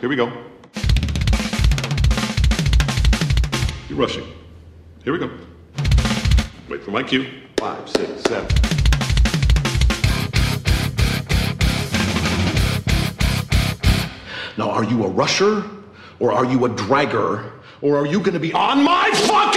Here we go. You're rushing. Here we go. Wait for my cue. Five, six, seven. Now, are you a rusher or are you a dragger or are you going to be on my fucking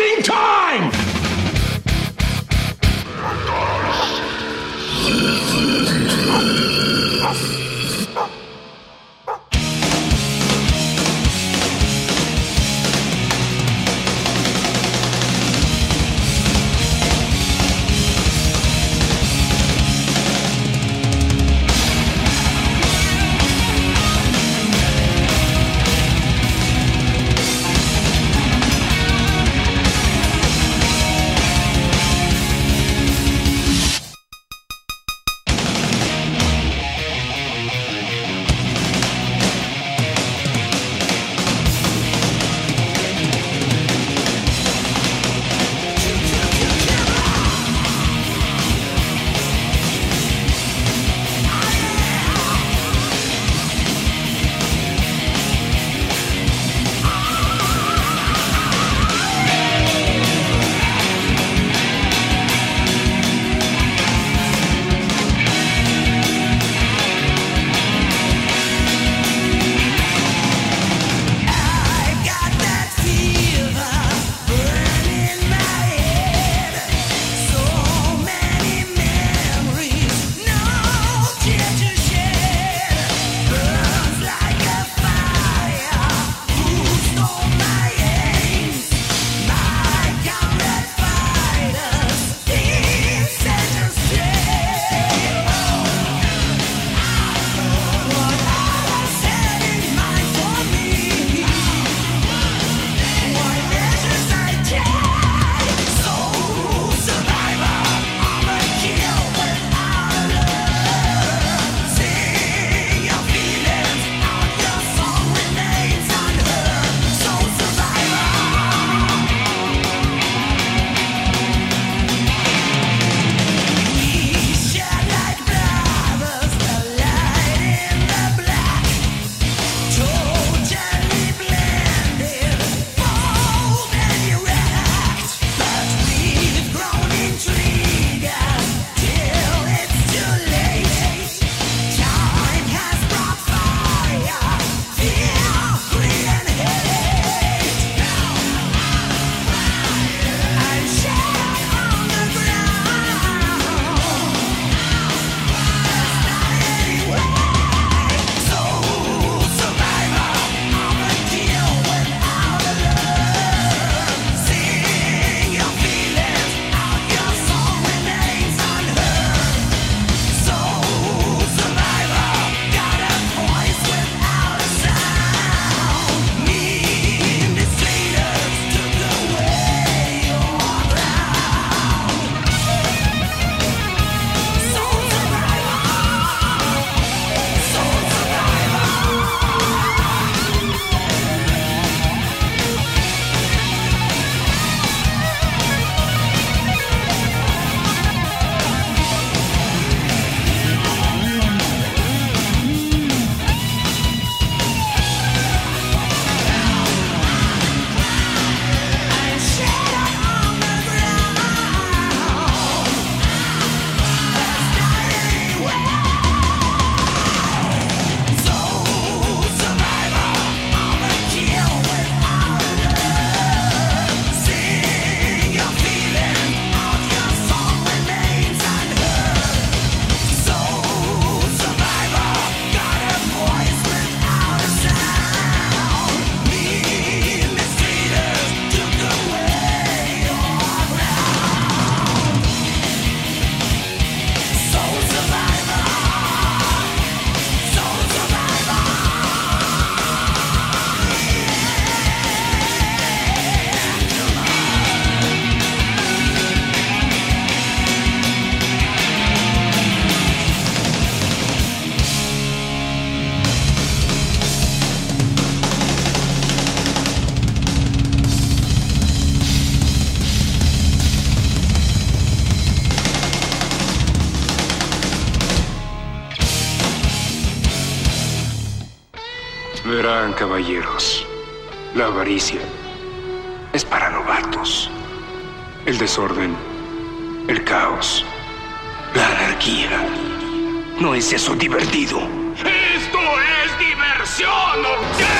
caballeros. La avaricia es para novatos. El desorden, el caos, la anarquía. ¿No es eso divertido? ¡Esto es diversión, ¿o?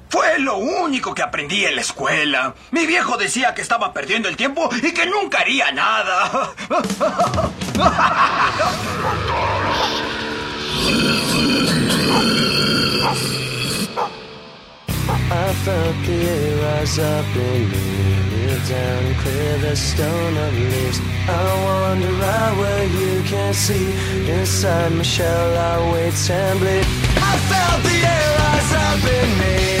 Fue lo único que aprendí en la escuela. Mi viejo decía que estaba perdiendo el tiempo y que nunca haría nada. I felt the air rise up in me, down clear the stone of leaves. I wander out where you can see. Inside my shell, I wait and bleed. I felt the air rise up in me.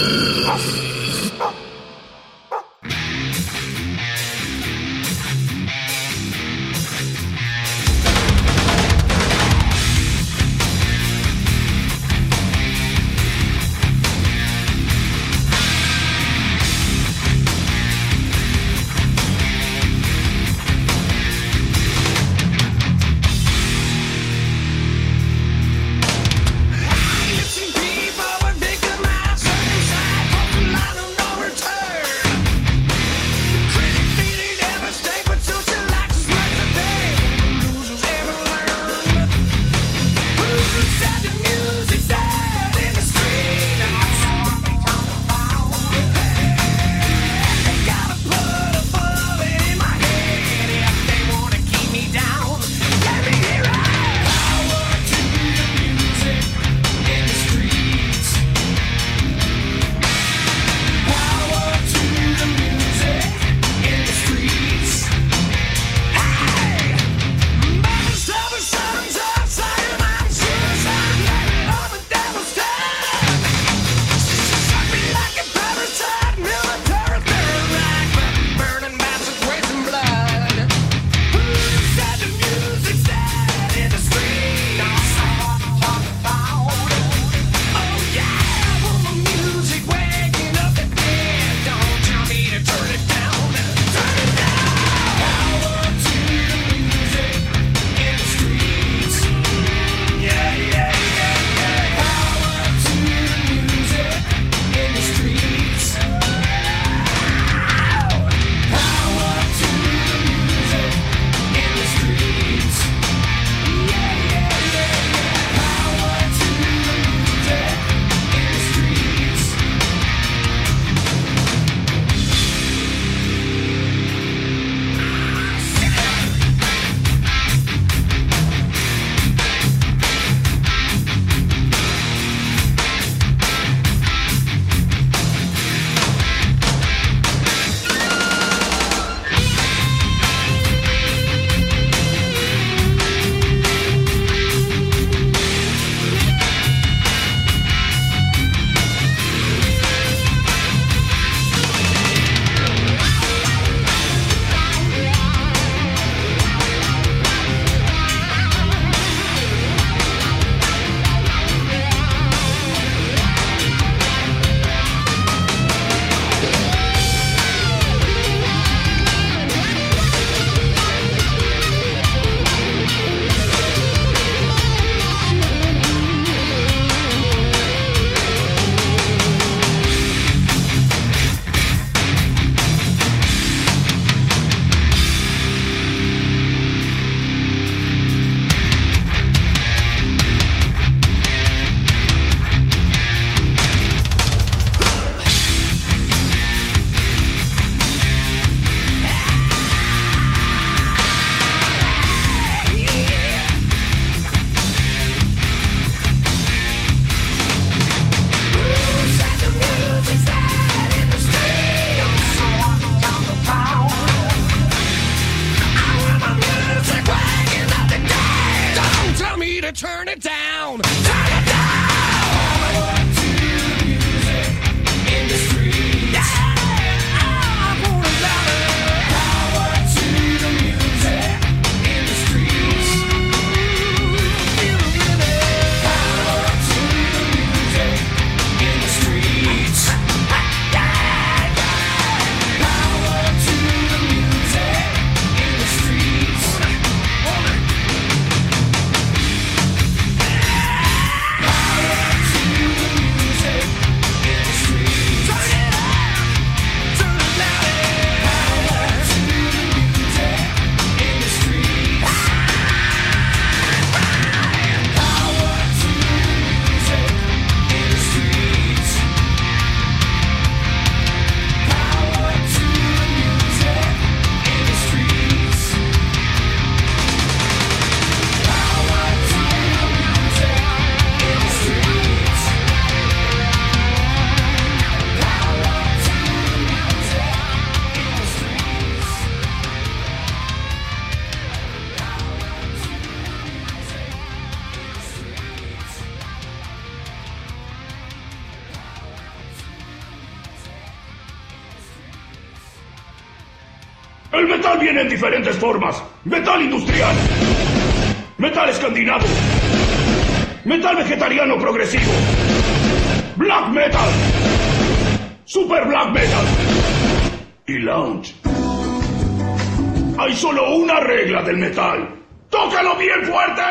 viene en diferentes formas. Metal industrial. Metal escandinavo. Metal vegetariano progresivo. Black metal. Super black metal. Y lounge. Hay solo una regla del metal. ¡Tócalo bien fuerte!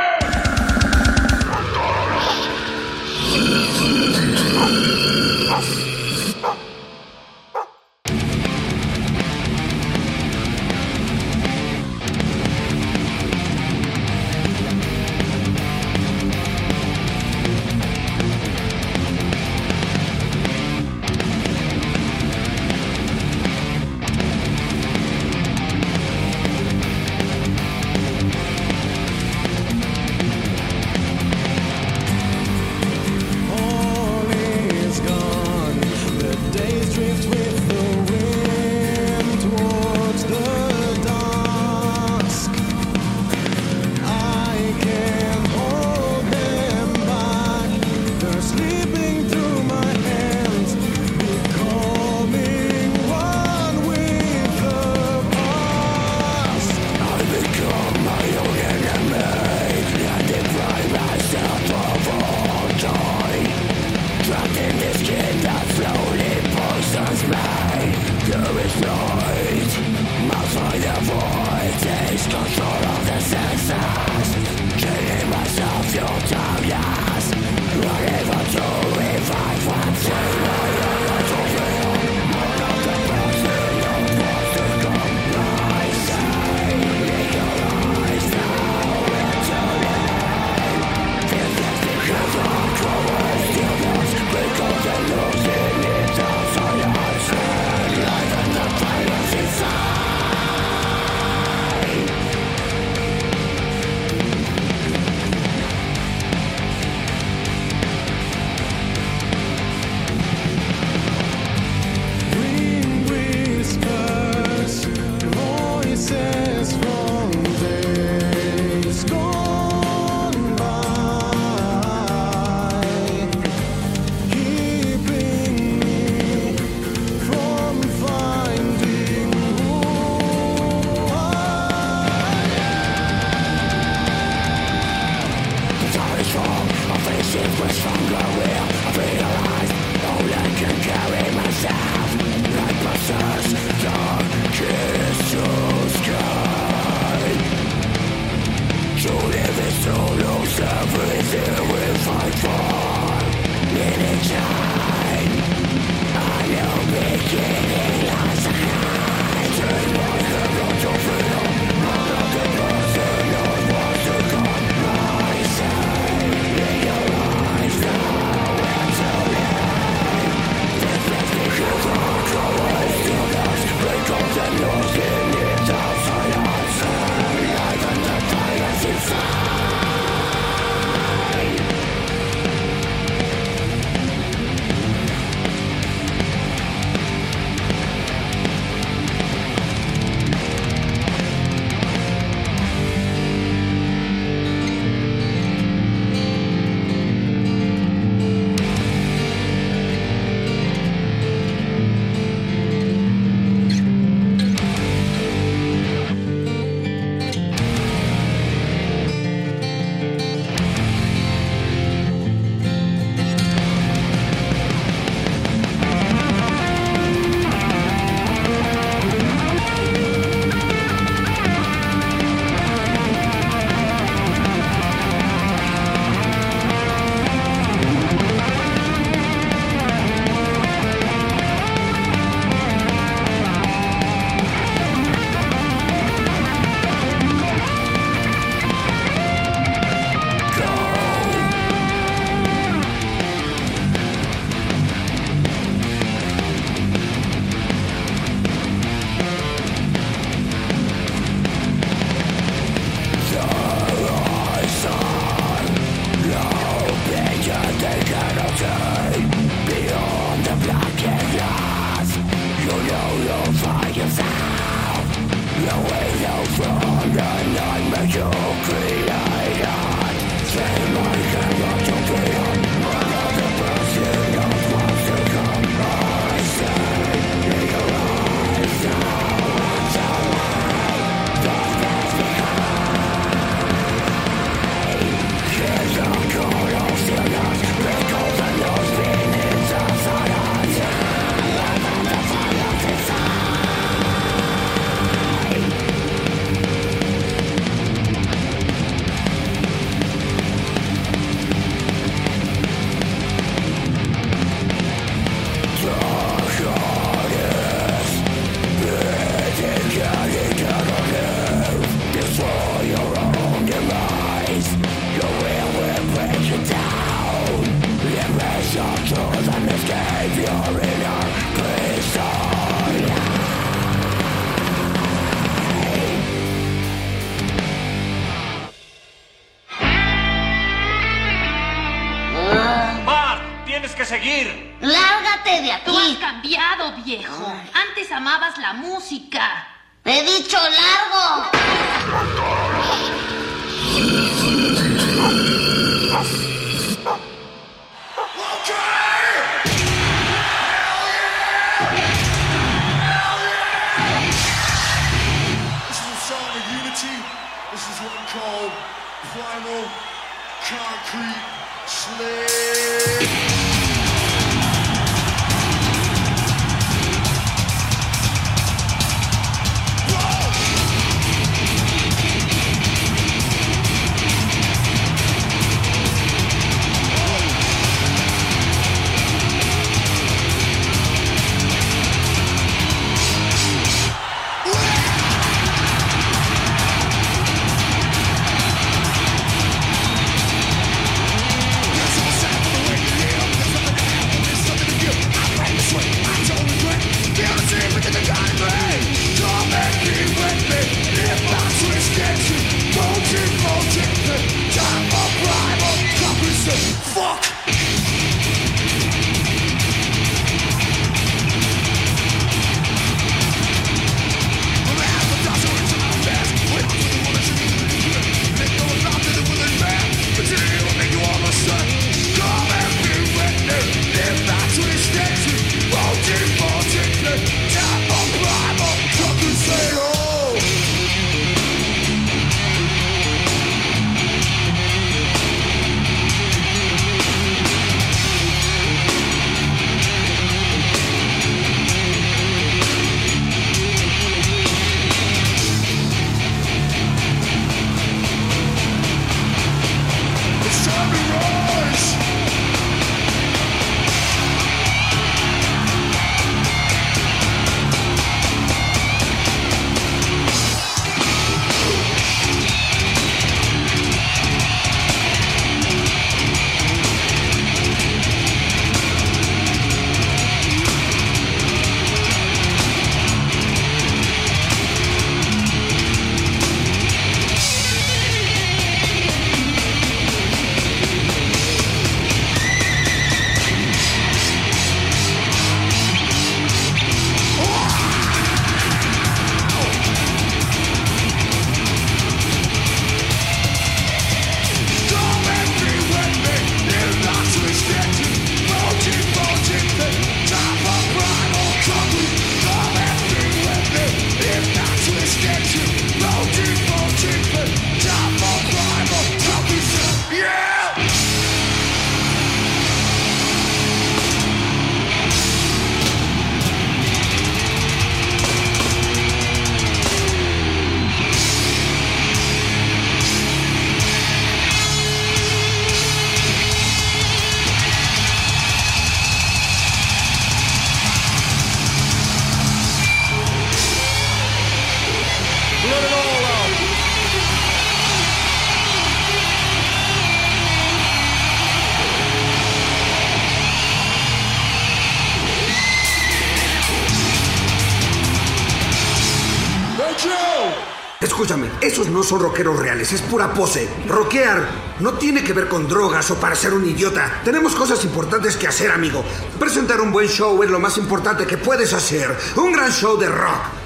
Son rockeros reales, es pura pose. Rockear no tiene que ver con drogas o para ser un idiota. Tenemos cosas importantes que hacer, amigo. Presentar un buen show es lo más importante que puedes hacer. Un gran show de rock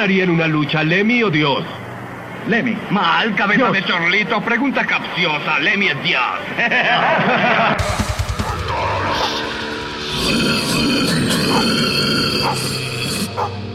ganaría en una lucha, Lemmy o Dios? Lemmy. Mal, cabeza de chorlito, pregunta capciosa. Lemmy es Dios.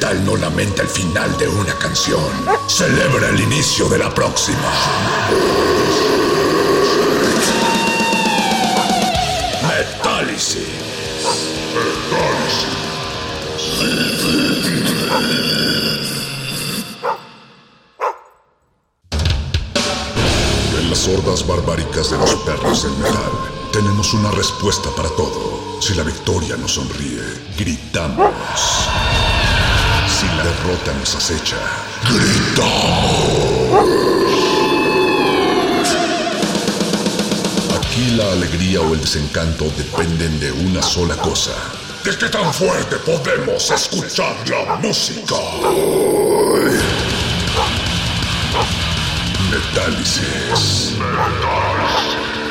no lamenta el final de una canción, celebra el inicio de la próxima. Metálisis. En las hordas barbáricas de los perros del metal, tenemos una respuesta para todo. Si la victoria nos sonríe, gritamos derrota nos acecha. ¡Gritamos! Aquí la alegría o el desencanto dependen de una sola cosa. ¿De qué tan fuerte podemos escuchar la música? Metálisis. Metálisis.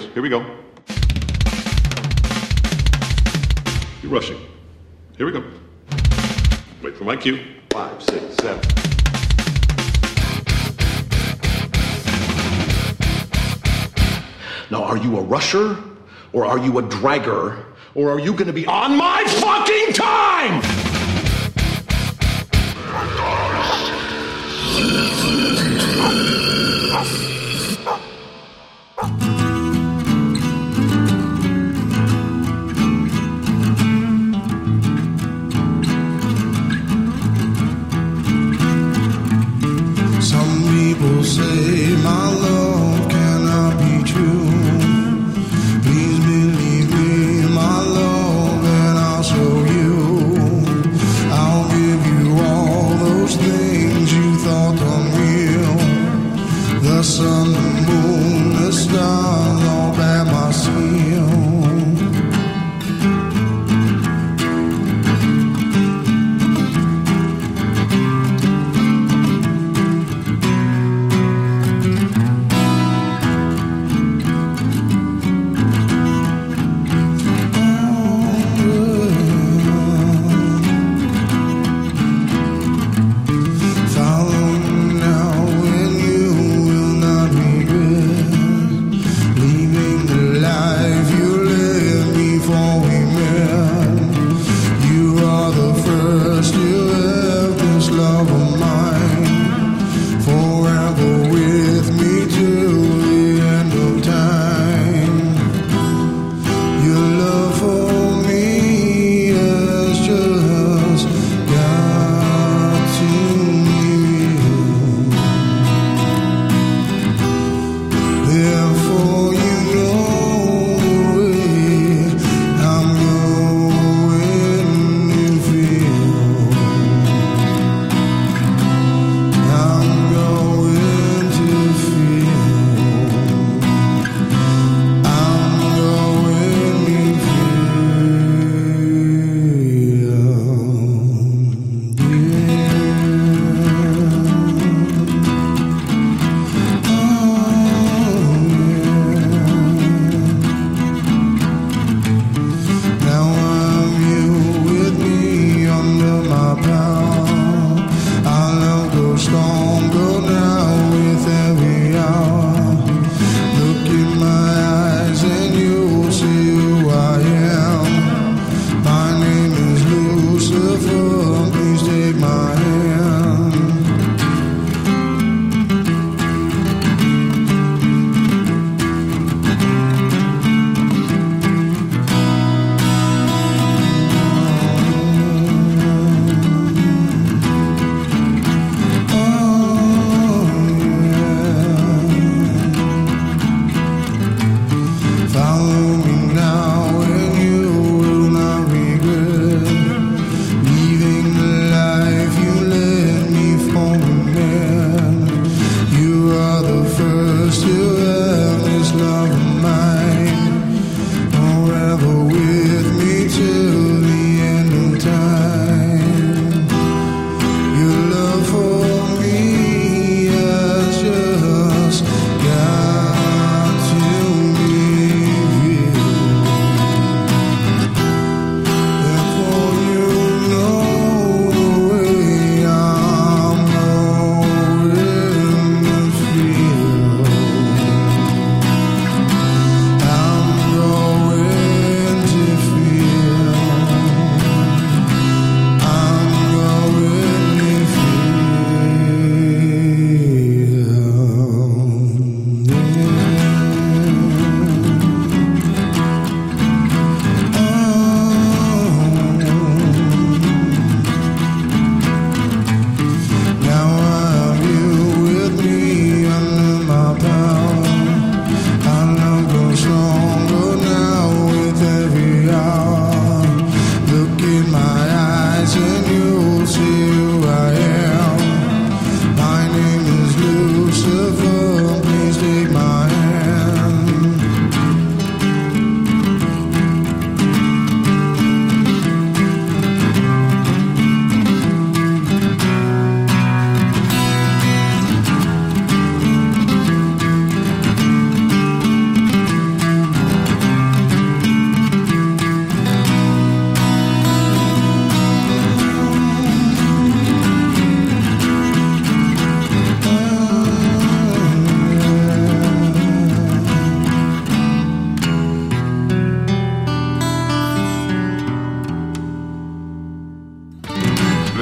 Here we go. You're rushing. Here we go. Wait for my cue. Five, six, seven. Now, are you a rusher? Or are you a dragger? Or are you gonna be on my fucking time?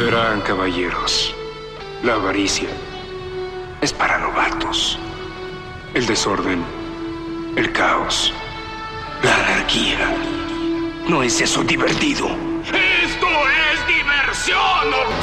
Oigan, caballeros, la avaricia es para novatos. El desorden, el caos, la anarquía. ¿No es eso divertido? ¡Esto es diversión, ¿o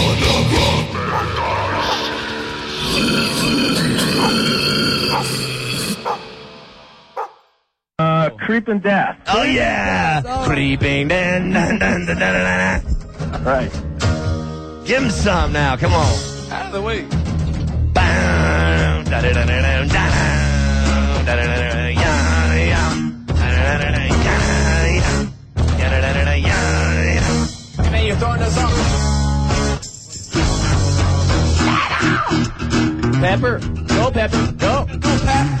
Creeping Death. Oh, yeah. Oh. Creeping Death. Right. Give him some now. Come on. Out of the way. Man. Pepper. Go, Pepper. Go. Go, Pepper.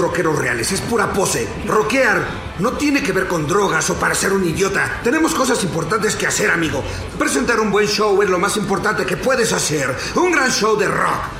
rockeros reales, es pura pose. Rockear no tiene que ver con drogas o para ser un idiota. Tenemos cosas importantes que hacer, amigo. Presentar un buen show es lo más importante que puedes hacer. Un gran show de rock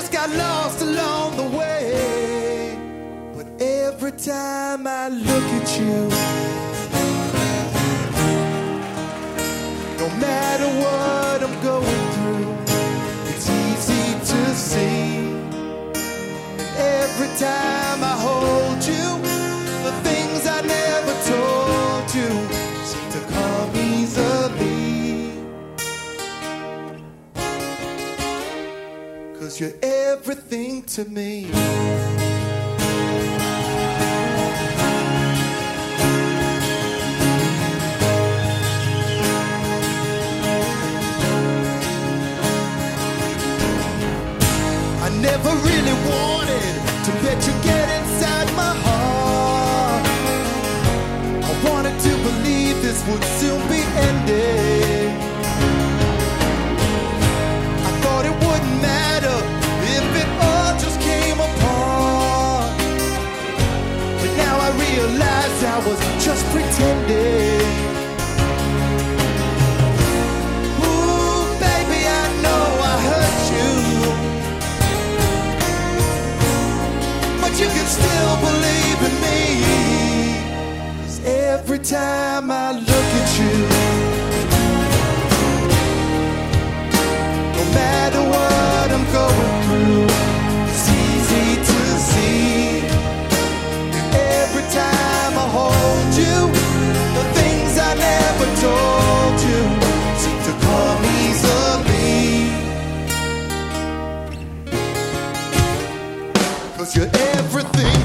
just got lost along the way. But every time I look at you, no matter what I'm going through, it's easy to see. And every time Cause you're everything to me. I never really wanted to let you get inside my heart. I wanted to believe this would soon be ending. Pretending. Ooh, baby, I know I hurt you. But you can still believe in every time I look everything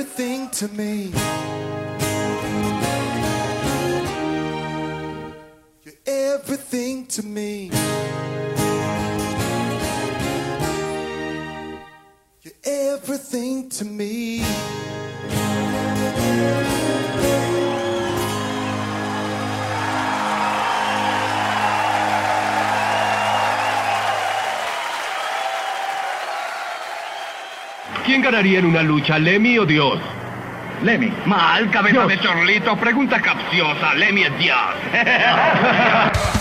everything to me. You're everything to me. You're everything to me. Ganaría en una lucha, Lemmy o Dios? Lemmy. Mal, cabeza de chorlito. Pregunta capciosa. Lemmy es Dios.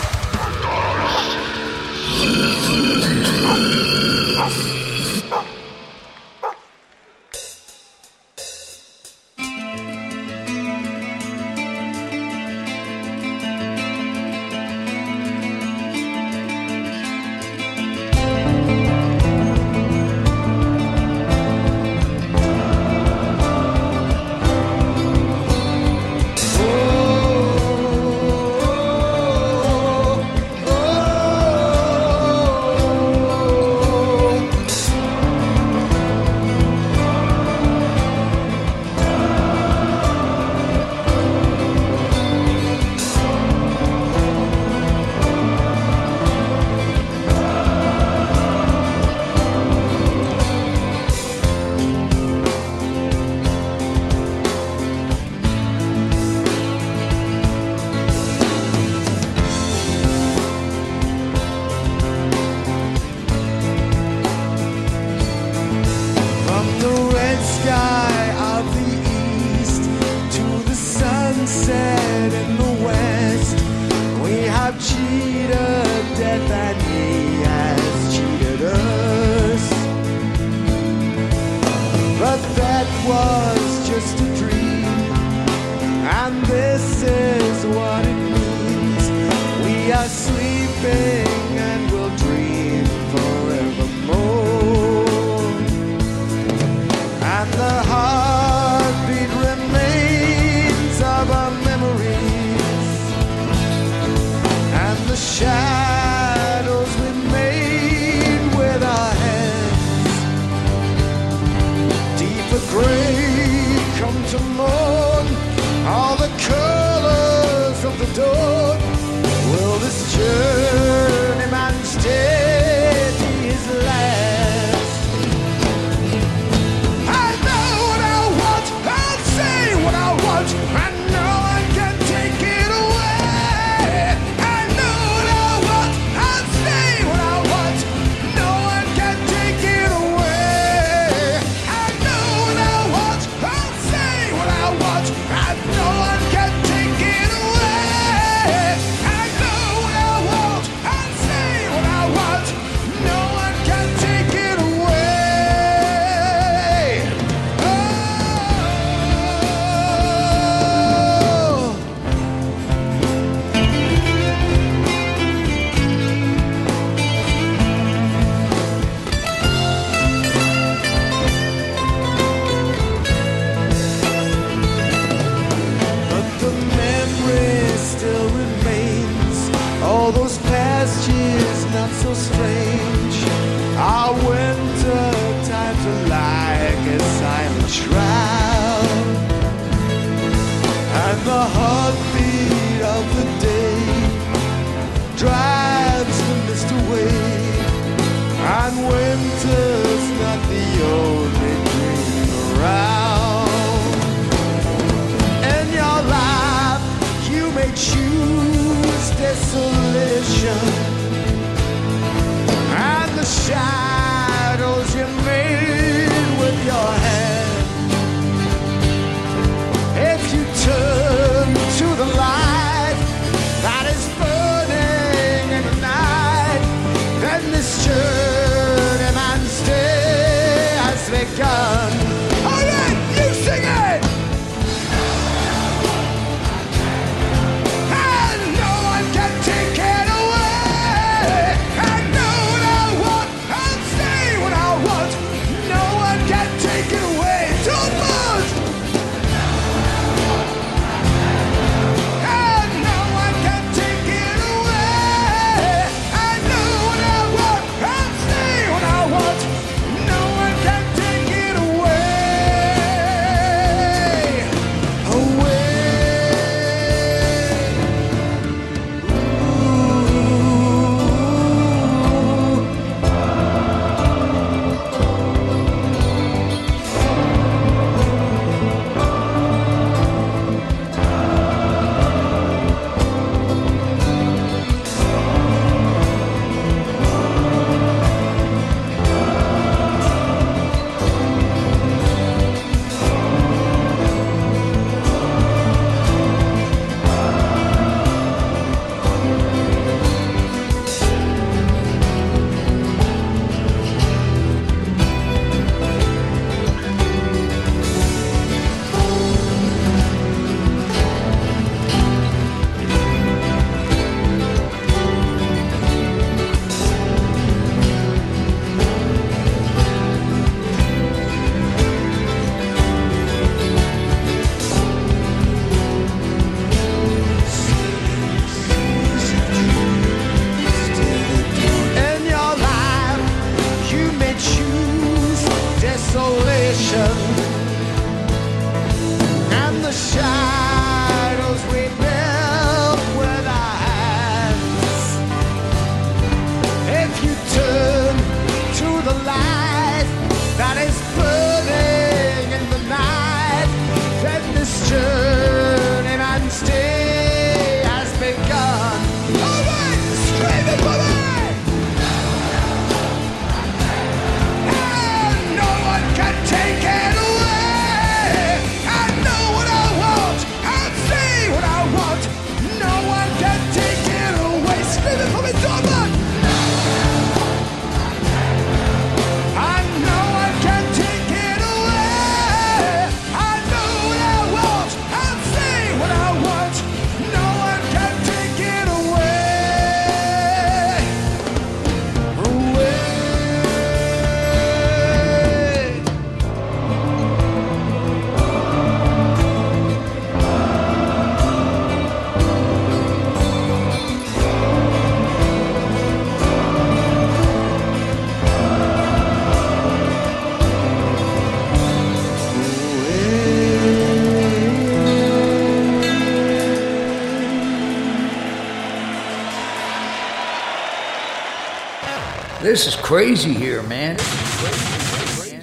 this is crazy here, man.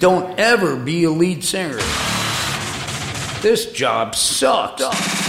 Don't ever be a lead singer. This job sucks.